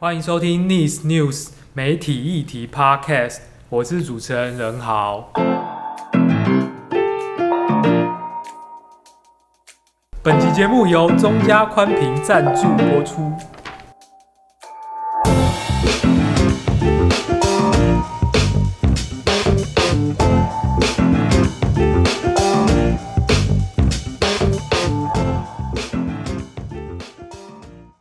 欢迎收听《Nice News 媒体议题 Podcast》，我是主持人任豪。本集节目由中嘉宽频赞助播出。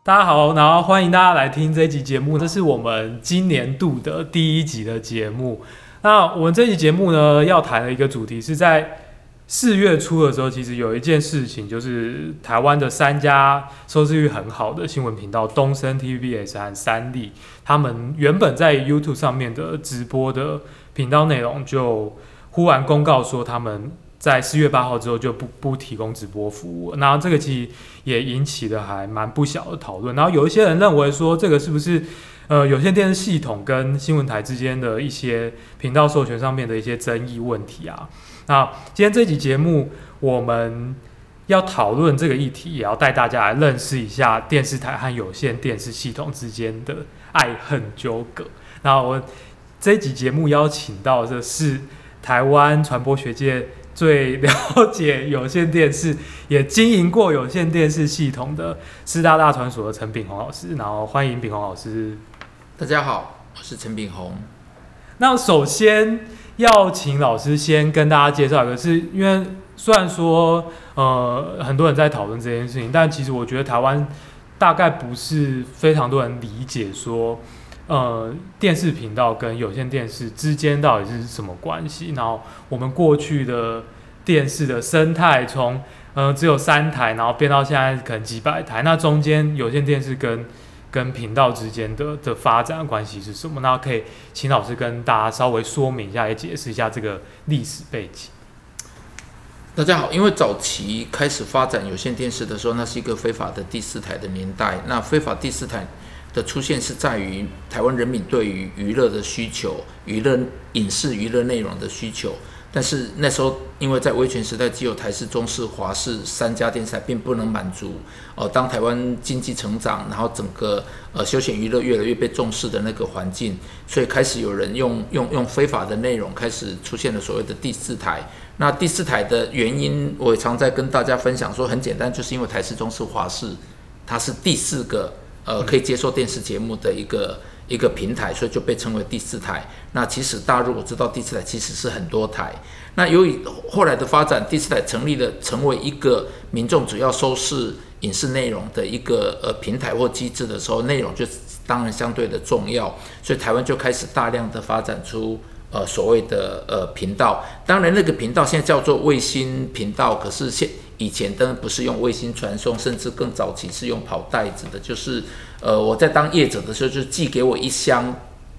大家好，然后欢迎大家来听这一集节目，这是我们今年度的第一集的节目。那我们这集节目呢，要谈的一个主题是在四月初的时候，其实有一件事情，就是台湾的三家收视率很好的新闻频道东森、TVBS 和三立，他们原本在 YouTube 上面的直播的频道内容，就忽然公告说他们。在四月八号之后就不不提供直播服务，然后这个其实也引起了还蛮不小的讨论。然后有一些人认为说，这个是不是呃有线电视系统跟新闻台之间的一些频道授权上面的一些争议问题啊？那今天这集节目我们要讨论这个议题，也要带大家来认识一下电视台和有线电视系统之间的爱恨纠葛。那我这集节目邀请到的是台湾传播学界。最了解有线电视，也经营过有线电视系统的师大大传所的陈炳宏老师，然后欢迎炳宏老师。大家好，我是陈炳宏。那首先要请老师先跟大家介绍一个，是因为虽然说呃很多人在讨论这件事情，但其实我觉得台湾大概不是非常多人理解说。呃，电视频道跟有线电视之间到底是什么关系？然后我们过去的电视的生态，从呃只有三台，然后变到现在可能几百台，那中间有线电视跟跟频道之间的的发展关系是什么？那可以请老师跟大家稍微说明一下，也解释一下这个历史背景。大家好，因为早期开始发展有线电视的时候，那是一个非法的第四台的年代，那非法第四台。的出现是在于台湾人民对于娱乐的需求、娱乐影视娱乐内容的需求，但是那时候因为在威权时代，只有台视、中视、华视三家电视台，并不能满足。呃，当台湾经济成长，然后整个呃休闲娱乐越来越被重视的那个环境，所以开始有人用用用非法的内容，开始出现了所谓的第四台。那第四台的原因，我也常在跟大家分享说，很简单，就是因为台视、中视、华视，它是第四个。呃，可以接受电视节目的一个一个平台，所以就被称为第四台。那其实大家如果知道第四台其实是很多台。那由于后来的发展，第四台成立了，成为一个民众主要收视影视内容的一个呃平台或机制的时候，内容就当然相对的重要。所以台湾就开始大量的发展出呃所谓的呃频道。当然那个频道现在叫做卫星频道，可是现以前当然不是用卫星传送，甚至更早期是用跑带子的。就是，呃，我在当业者的时候，就寄给我一箱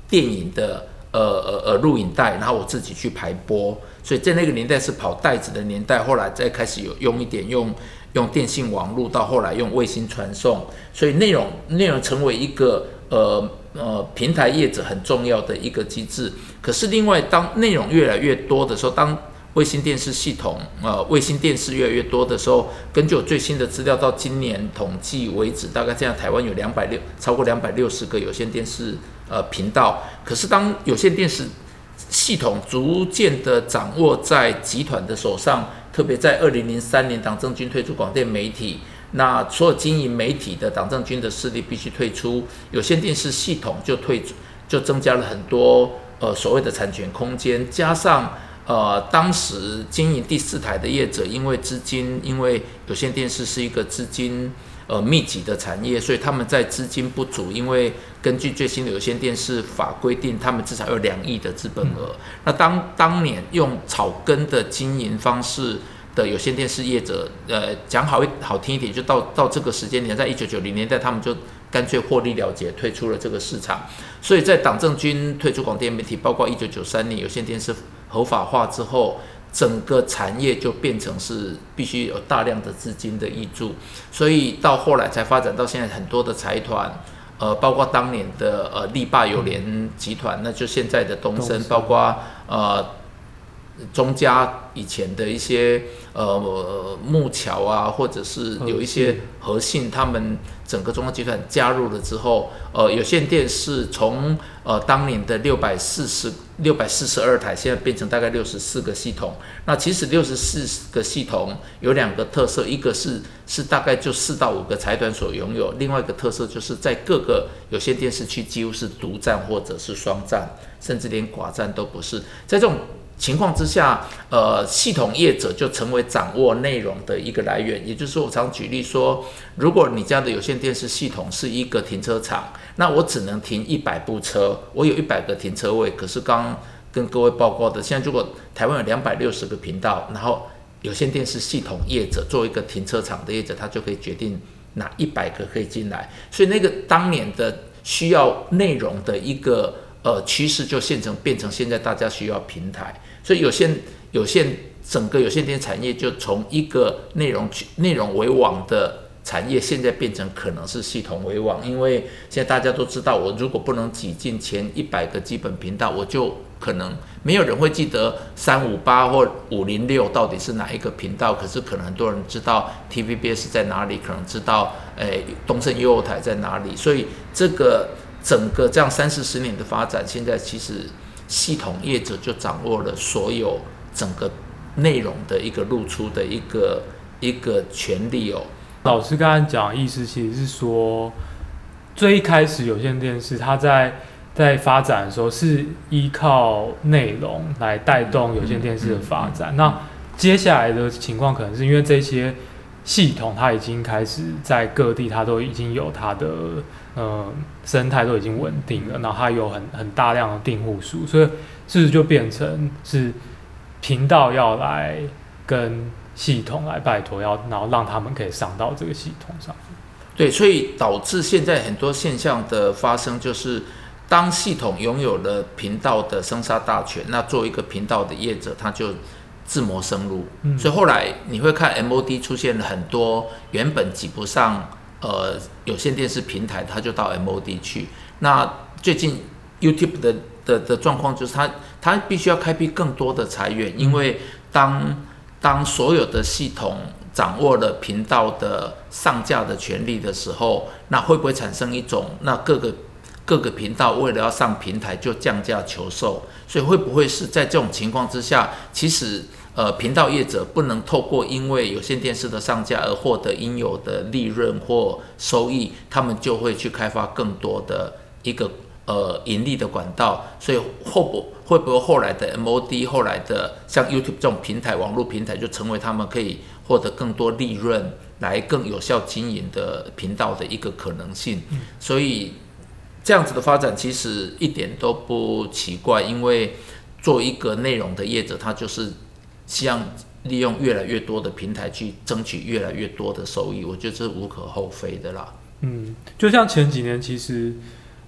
电影的呃呃呃录影带，然后我自己去排播。所以在那个年代是跑带子的年代，后来再开始有用一点用用电信网络，到后来用卫星传送。所以内容内容成为一个呃呃平台业者很重要的一个机制。可是另外，当内容越来越多的时候，当卫星电视系统，呃，卫星电视越来越多的时候，根据我最新的资料，到今年统计为止，大概这样，台湾有两百六，超过两百六十个有线电视呃频道。可是当有线电视系统逐渐的掌握在集团的手上，特别在二零零三年，党政军退出广电媒体，那所有经营媒体的党政军的势力必须退出，有线电视系统就退出，就增加了很多呃所谓的产权空间，加上。呃，当时经营第四台的业者，因为资金，因为有线电视是一个资金呃密集的产业，所以他们在资金不足。因为根据最新的有线电视法规定，他们至少有两亿的资本额。嗯、那当当年用草根的经营方式的有线电视业者，呃，讲好一好听一点，就到到这个时间点，在一九九零年代，他们就干脆获利了结，退出了这个市场。所以在党政军退出广电媒体，包括一九九三年有线电视。合法化之后，整个产业就变成是必须有大量的资金的挹注，所以到后来才发展到现在很多的财团，呃，包括当年的呃力霸友联集团，那就现在的东森，包括呃中嘉以前的一些呃木桥啊，或者是有一些和信，他们整个中国集团加入了之后，呃，有线电视从呃当年的六百四十六百四十二台，现在变成大概六十四个系统。那其实六十四个系统有两个特色，一个是是大概就四到五个财团所拥有，另外一个特色就是在各个有线电视区几乎是独占或者是双占，甚至连寡占都不是，在这种。情况之下，呃，系统业者就成为掌握内容的一个来源。也就是说，我常举例说，如果你家的有线电视系统是一个停车场，那我只能停一百部车，我有一百个停车位。可是刚跟各位报告的，现在如果台湾有两百六十个频道，然后有线电视系统业者做一个停车场的业者，他就可以决定哪一百个可以进来。所以那个当年的需要内容的一个呃趋势，就现成变成现在大家需要平台。所以有线有线整个有线电产业就从一个内容内容为王的产业，现在变成可能是系统为王，因为现在大家都知道，我如果不能挤进前一百个基本频道，我就可能没有人会记得三五八或五零六到底是哪一个频道。可是可能很多人知道 TVBS 在哪里，可能知道诶东森优台在哪里。所以这个整个这样三四十年的发展，现在其实。系统业者就掌握了所有整个内容的一个露出的一个一个权利哦。老师刚才讲的意思其实是说，最一开始有线电视它在在发展的时候是依靠内容来带动有线电视的发展。那接下来的情况可能是因为这些系统它已经开始在各地，它都已经有它的。呃，生态都已经稳定了，然后它有很很大量的订户数，所以是不是就变成是频道要来跟系统来拜托，要然后让他们可以上到这个系统上？对，所以导致现在很多现象的发生，就是当系统拥有了频道的生杀大权，那做一个频道的业者，他就自谋生路。嗯，所以后来你会看 MOD 出现了很多原本挤不上。呃，有线电视平台，它就到 MOD 去。那最近 YouTube 的的的状况就是它，它它必须要开辟更多的财源，因为当当所有的系统掌握了频道的上架的权利的时候，那会不会产生一种，那各个各个频道为了要上平台就降价求售？所以会不会是在这种情况之下，其实？呃，频道业者不能透过因为有线电视的上架而获得应有的利润或收益，他们就会去开发更多的一个呃盈利的管道。所以后不会不会后来的 MOD，后来的像 YouTube 这种平台、网络平台，就成为他们可以获得更多利润、来更有效经营的频道的一个可能性。所以这样子的发展其实一点都不奇怪，因为做一个内容的业者，他就是。希望利用越来越多的平台去争取越来越多的收益，我觉得这是无可厚非的啦。嗯，就像前几年，其实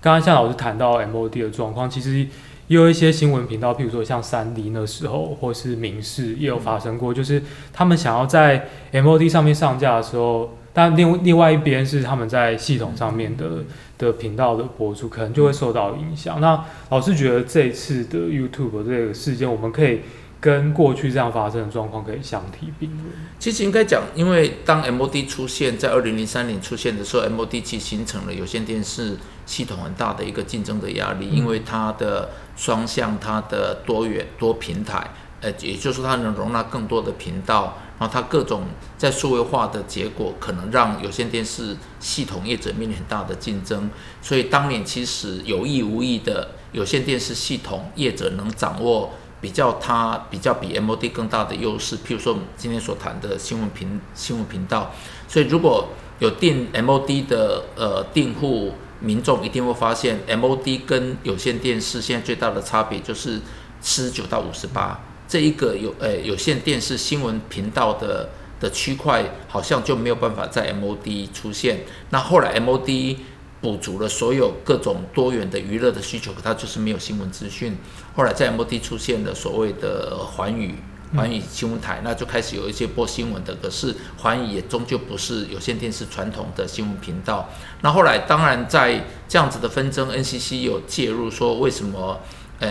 刚刚像老师谈到 MOD 的状况，其实也有一些新闻频道，譬如说像三立那时候，或是民视也有发生过，就是他们想要在 MOD 上面上架的时候，但另另外一边是他们在系统上面的的频道的播出，可能就会受到影响。那老师觉得这一次的 YouTube 这个事件，我们可以。跟过去这样发生的状况可以相提并论。其实应该讲，因为当 MOD 出现在二零零三年出现的时候，MOD 其实形成了有线电视系统很大的一个竞争的压力，因为它的双向、它的多元多平台，呃，也就是说它能容纳更多的频道，然后它各种在数位化的结果，可能让有线电视系统业者面临很大的竞争。所以当年其实有意无意的，有线电视系统业者能掌握。比较它比较比 MOD 更大的优势，譬如说我们今天所谈的新闻频新闻频道，所以如果有订 MOD 的呃订户民众，一定会发现 MOD 跟有线电视现在最大的差别就是四十九到五十八这一个有呃有线电视新闻频道的的区块，好像就没有办法在 MOD 出现。那后来 MOD 补足了所有各种多元的娱乐的需求，可它就是没有新闻资讯。后来在 MOD 出现了所谓的环宇环宇新闻台，那就开始有一些播新闻的。可是环宇也终究不是有线电视传统的新闻频道。那后来当然在这样子的纷争，NCC 有介入说为什么，呃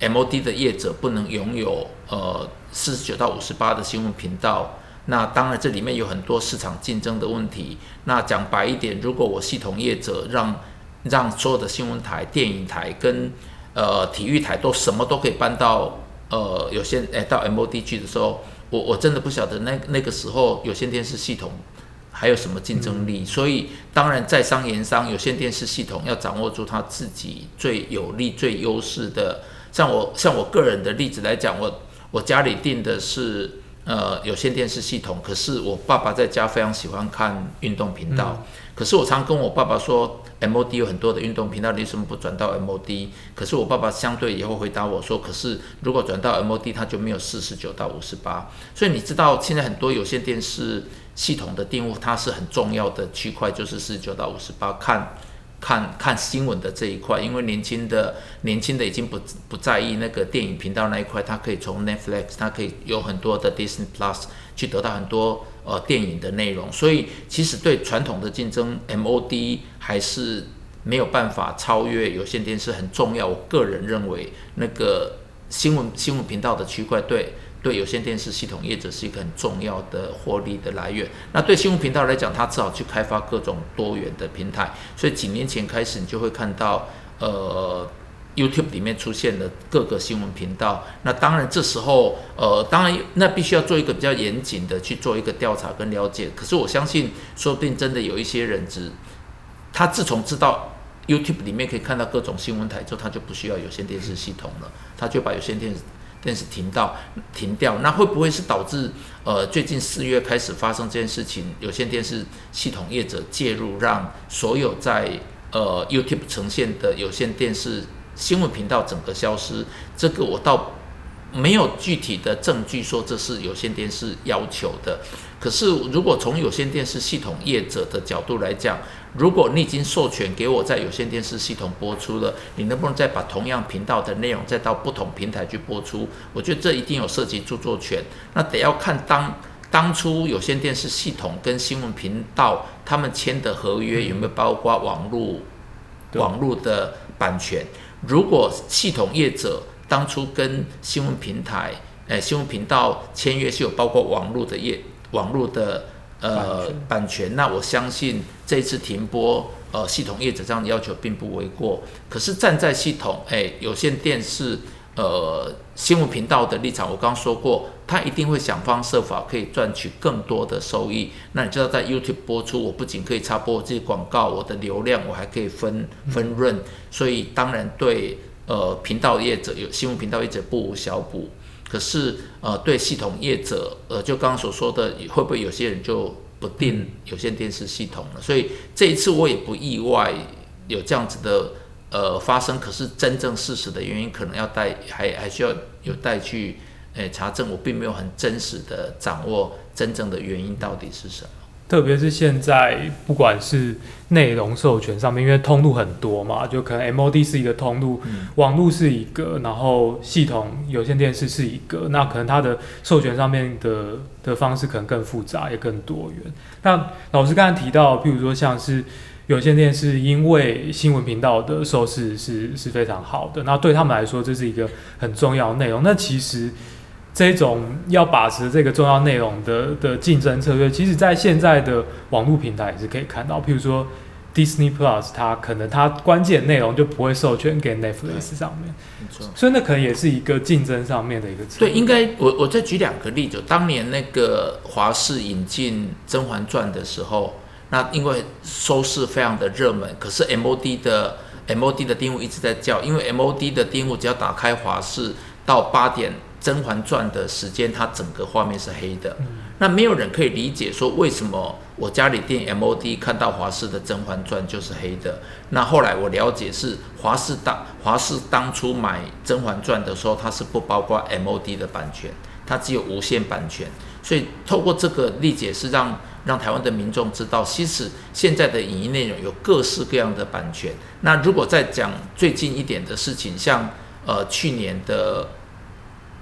MOD 的业者不能拥有呃四十九到五十八的新闻频道。那当然这里面有很多市场竞争的问题。那讲白一点，如果我系统业者让让所有的新闻台、电影台跟呃体育台都什么都可以搬到呃有线诶到 MOD 去的时候，我我真的不晓得那那个时候有线电视系统还有什么竞争力。所以当然在商言商，有线电视系统要掌握住它自己最有利、最优势的。像我像我个人的例子来讲，我我家里订的是呃有线电视系统，可是我爸爸在家非常喜欢看运动频道，嗯、可是我常跟我爸爸说，MOD 有很多的运动频道，你为什么不转到 MOD？可是我爸爸相对也会回答我说，可是如果转到 MOD，它就没有四十九到五十八。所以你知道现在很多有线电视系统的订户，它是很重要的区块，就是四十九到五十八看。看看新闻的这一块，因为年轻的年轻的已经不不在意那个电影频道那一块，他可以从 Netflix，他可以有很多的 Disney Plus 去得到很多呃电影的内容，所以其实对传统的竞争，MOD 还是没有办法超越有线电视很重要。我个人认为那个新闻新闻频道的区块对。对有线电视系统业者是一个很重要的获利的来源。那对新闻频道来讲，它只好去开发各种多元的平台。所以几年前开始，你就会看到，呃，YouTube 里面出现了各个新闻频道。那当然这时候，呃，当然那必须要做一个比较严谨的去做一个调查跟了解。可是我相信，说不定真的有一些人只，他自从知道 YouTube 里面可以看到各种新闻台之后，他就不需要有线电视系统了，他就把有线电视。电视停到停掉，那会不会是导致呃最近四月开始发生这件事情？有线电视系统业者介入，让所有在呃 YouTube 呈现的有线电视新闻频道整个消失？这个我倒没有具体的证据说这是有线电视要求的。可是如果从有线电视系统业者的角度来讲，如果你已经授权给我在有线电视系统播出了，你能不能再把同样频道的内容再到不同平台去播出？我觉得这一定有涉及著作权，那得要看当当初有线电视系统跟新闻频道他们签的合约有没有包括网络网络的版权。如果系统业者当初跟新闻平台、诶新闻频道签约是有包括网络的业网络的。呃，版权，那我相信这一次停播，呃，系统业者这样的要求并不为过。可是站在系统，哎，有线电视，呃，新闻频道的立场，我刚刚说过，他一定会想方设法可以赚取更多的收益。那你知道，在 YouTube 播出，我不仅可以插播这些广告，我的流量我还可以分分润，所以当然对呃频道业者有新闻频道业者不无小补。可是，呃，对系统业者，呃，就刚刚所说的，会不会有些人就不订有线电视系统了？所以这一次我也不意外有这样子的呃发生。可是真正事实的原因，可能要带还还需要有待去诶查证。我并没有很真实的掌握真正的原因到底是什么。特别是现在，不管是内容授权上面，因为通路很多嘛，就可能 MOD 是一个通路，嗯、网络是一个，然后系统有线电视是一个，那可能它的授权上面的的方式可能更复杂，也更多元。那老师刚才提到，譬如说像是有线电视，因为新闻频道的收视是是非常好的，那对他们来说这是一个很重要的内容。那其实。这种要把持这个重要内容的的竞争策略，其实，在现在的网络平台也是可以看到。譬如说，Disney Plus，它可能它关键内容就不会授权给 Netflix 上面，没错。所以那可能也是一个竞争上面的一个策略。对，应该我我再举两个例子。当年那个华视引进《甄嬛传》的时候，那因为收视非常的热门，可是 MOD 的 MOD 的订户一直在叫，因为 MOD 的订户只要打开华视到八点。《甄嬛传》的时间，它整个画面是黑的。那没有人可以理解说，为什么我家里订 MOD 看到华视的《甄嬛传》就是黑的。那后来我了解是华视当华视当初买《甄嬛传》的时候，它是不包括 MOD 的版权，它只有无线版权。所以透过这个理解，是让让台湾的民众知道，其实现在的影音内容有各式各样的版权。那如果再讲最近一点的事情，像呃去年的。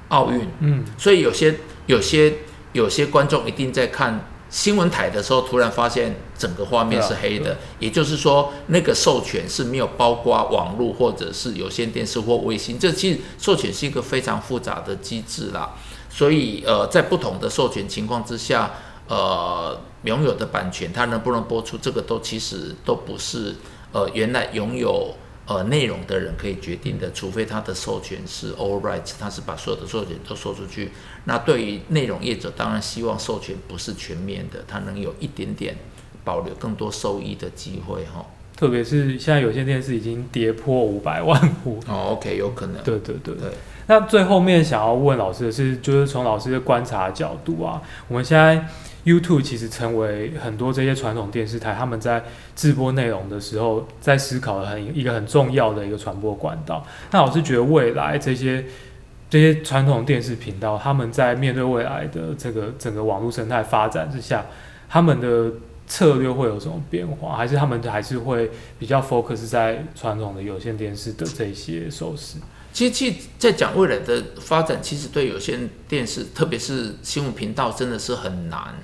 奥运，嗯，所以有些有些有些观众一定在看新闻台的时候，突然发现整个画面是黑的，也就是说，那个授权是没有包括网络或者是有线电视或卫星。这其实授权是一个非常复杂的机制啦。所以，呃，在不同的授权情况之下，呃，拥有的版权它能不能播出，这个都其实都不是呃原来拥有呃内容的人可以决定的，除非他的授权是 all rights，他是把所有的授权都说出去。那对于内容业者，当然希望授权不是全面的，他能有一点点保留更多收益的机会哈。特别是现在有线电视已经跌破五百万户哦，OK，有可能。对对对对。那最后面想要问老师的是，就是从老师的观察角度啊，我们现在 YouTube 其实成为很多这些传统电视台他们在制播内容的时候，在思考很一个很重要的一个传播管道。那我是觉得未来这些。这些传统电视频道，他们在面对未来的这个整个网络生态发展之下，他们的策略会有什么变化？还是他们还是会比较 focus 在传统的有线电视的这些收视？其实，其实在讲未来的发展，其实对有线电视，特别是新闻频道，真的是很难。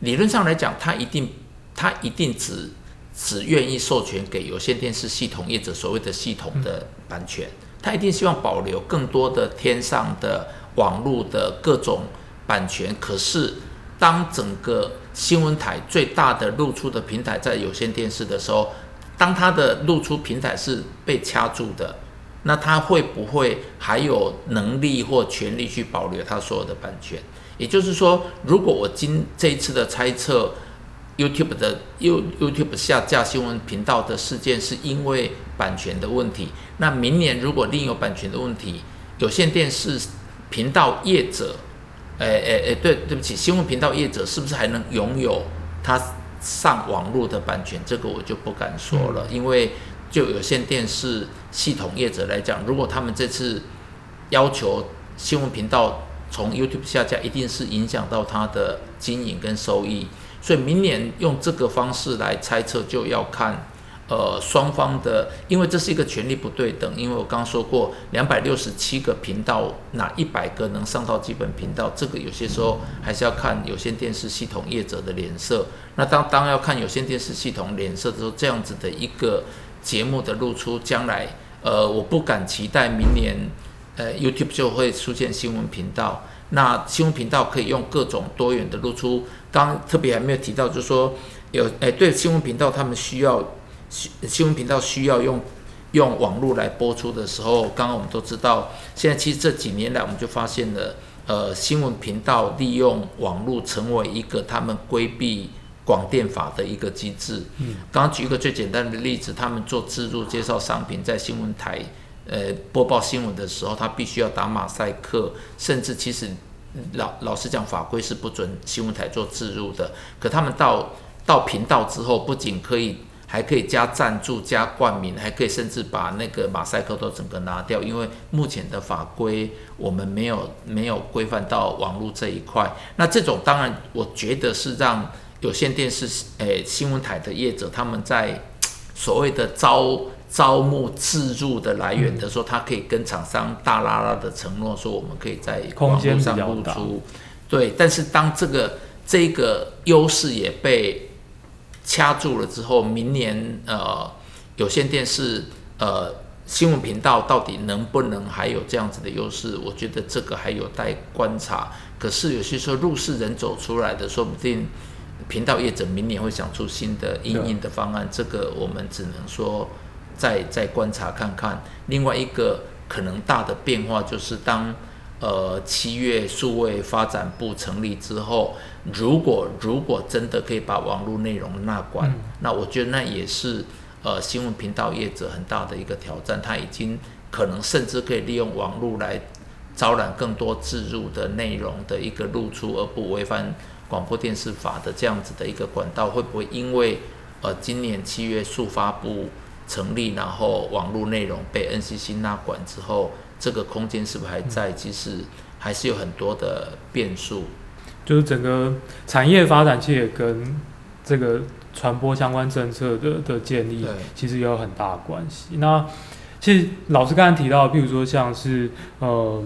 理论上来讲，他一定，他一定只只愿意授权给有线电视系统业者所谓的系统的版权。他一定希望保留更多的天上的网络的各种版权。可是，当整个新闻台最大的露出的平台在有线电视的时候，当它的露出平台是被掐住的，那他会不会还有能力或权利去保留他所有的版权？也就是说，如果我今这一次的猜测。YouTube 的 You YouTube 下架新闻频道的事件是因为版权的问题。那明年如果另有版权的问题，有线电视频道业者，诶诶诶，对对不起，新闻频道业者是不是还能拥有他上网络的版权？这个我就不敢说了，因为就有线电视系统业者来讲，如果他们这次要求新闻频道从 YouTube 下架，一定是影响到它的经营跟收益。所以明年用这个方式来猜测，就要看，呃，双方的，因为这是一个权力不对等。因为我刚说过，两百六十七个频道，哪一百个能上到基本频道？这个有些时候还是要看有线电视系统业者的脸色。那当当要看有线电视系统脸色的时候，这样子的一个节目的露出，将来，呃，我不敢期待明年，呃，YouTube 就会出现新闻频道。那新闻频道可以用各种多元的露出。刚特别还没有提到，就是说有诶、欸，对新闻频道他们需要新新闻频道需要用用网络来播出的时候，刚刚我们都知道，现在其实这几年来我们就发现了，呃，新闻频道利用网络成为一个他们规避广电法的一个机制。嗯，刚刚举一个最简单的例子，他们做自助介绍商品，在新闻台呃播报新闻的时候，他必须要打马赛克，甚至其实。老老实讲，法规是不准新闻台做置入的。可他们到到频道之后，不仅可以，还可以加赞助、加冠名，还可以甚至把那个马赛克都整个拿掉。因为目前的法规，我们没有没有规范到网络这一块。那这种当然，我觉得是让有线电视诶、新闻台的业者他们在所谓的招。招募自入的来源的时候，他可以跟厂商大拉拉的承诺说，我们可以在网络上露出。对，但是当这个这个优势也被掐住了之后，明年呃有线电视呃新闻频道到底能不能还有这样子的优势？我觉得这个还有待观察。可是有些时候入世人走出来的，说不定频道业者明年会想出新的应应的方案。这个我们只能说。再再观察看看，另外一个可能大的变化就是当，呃七月数位发展部成立之后，如果如果真的可以把网络内容纳管，嗯、那我觉得那也是呃新闻频道业者很大的一个挑战。他已经可能甚至可以利用网络来招揽更多自入的内容的一个露出，而不违反广播电视法的这样子的一个管道，会不会因为呃今年七月数发部成立，然后网络内容被 NCC 纳管之后，这个空间是不是还在？其实还是有很多的变数。就是整个产业发展其实也跟这个传播相关政策的的建立，其实也有很大的关系。那其实老师刚才提到，譬如说像是呃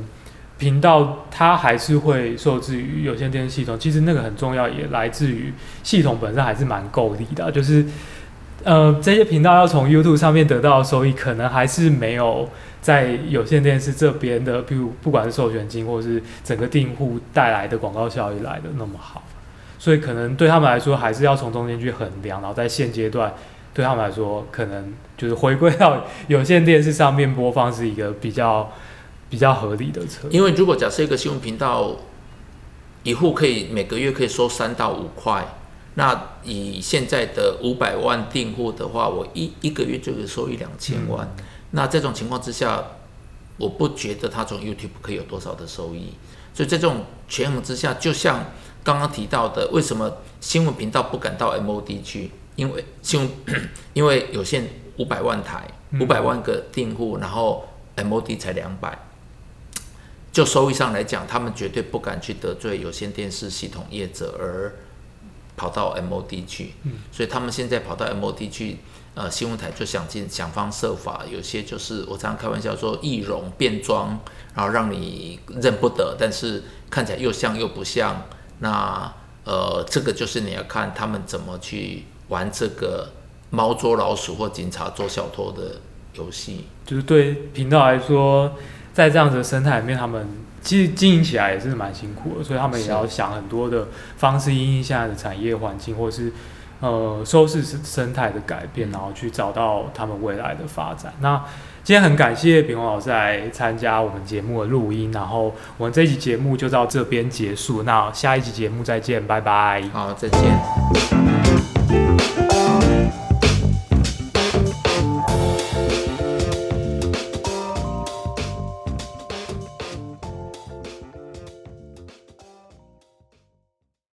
频道它还是会受制于有线电视系统。其实那个很重要，也来自于系统本身还是蛮够力的。就是呃，这些频道要从 YouTube 上面得到的收益，可能还是没有在有线电视这边的，比如不管是授权金或是整个订户带来的广告效益来的那么好。所以可能对他们来说，还是要从中间去衡量，然后在现阶段对他们来说，可能就是回归到有线电视上面播放是一个比较比较合理的策略。因为如果假设一个新闻频道一户可以每个月可以收三到五块，那以现在的五百万订户的话，我一一个月就可以收一两千万。嗯。那这种情况之下，我不觉得他从 YouTube 可以有多少的收益。所以在这种权衡之下，就像。刚刚提到的，为什么新闻频道不敢到 MOD 去？因为新闻，因为有线五百万台，五百万个订户，然后 MOD 才两百，就收益上来讲，他们绝对不敢去得罪有线电视系统业者而跑到 MOD 去。所以他们现在跑到 MOD 去，呃，新闻台就想尽想方设法，有些就是我常常开玩笑说易容变装，然后让你认不得，但是看起来又像又不像。那呃，这个就是你要看他们怎么去玩这个猫捉老鼠或警察捉小偷的游戏。就是对频道来说，在这样子的生态里面，他们其实经营起来也是蛮辛苦的，所以他们也要想很多的方式，因应现在的产业环境，或是呃收视生态的改变，然后去找到他们未来的发展。那今天很感谢炳宏老师来参加我们节目的录音，然后我们这一集节目就到这边结束，那下一集节目再见，拜拜。好，再见。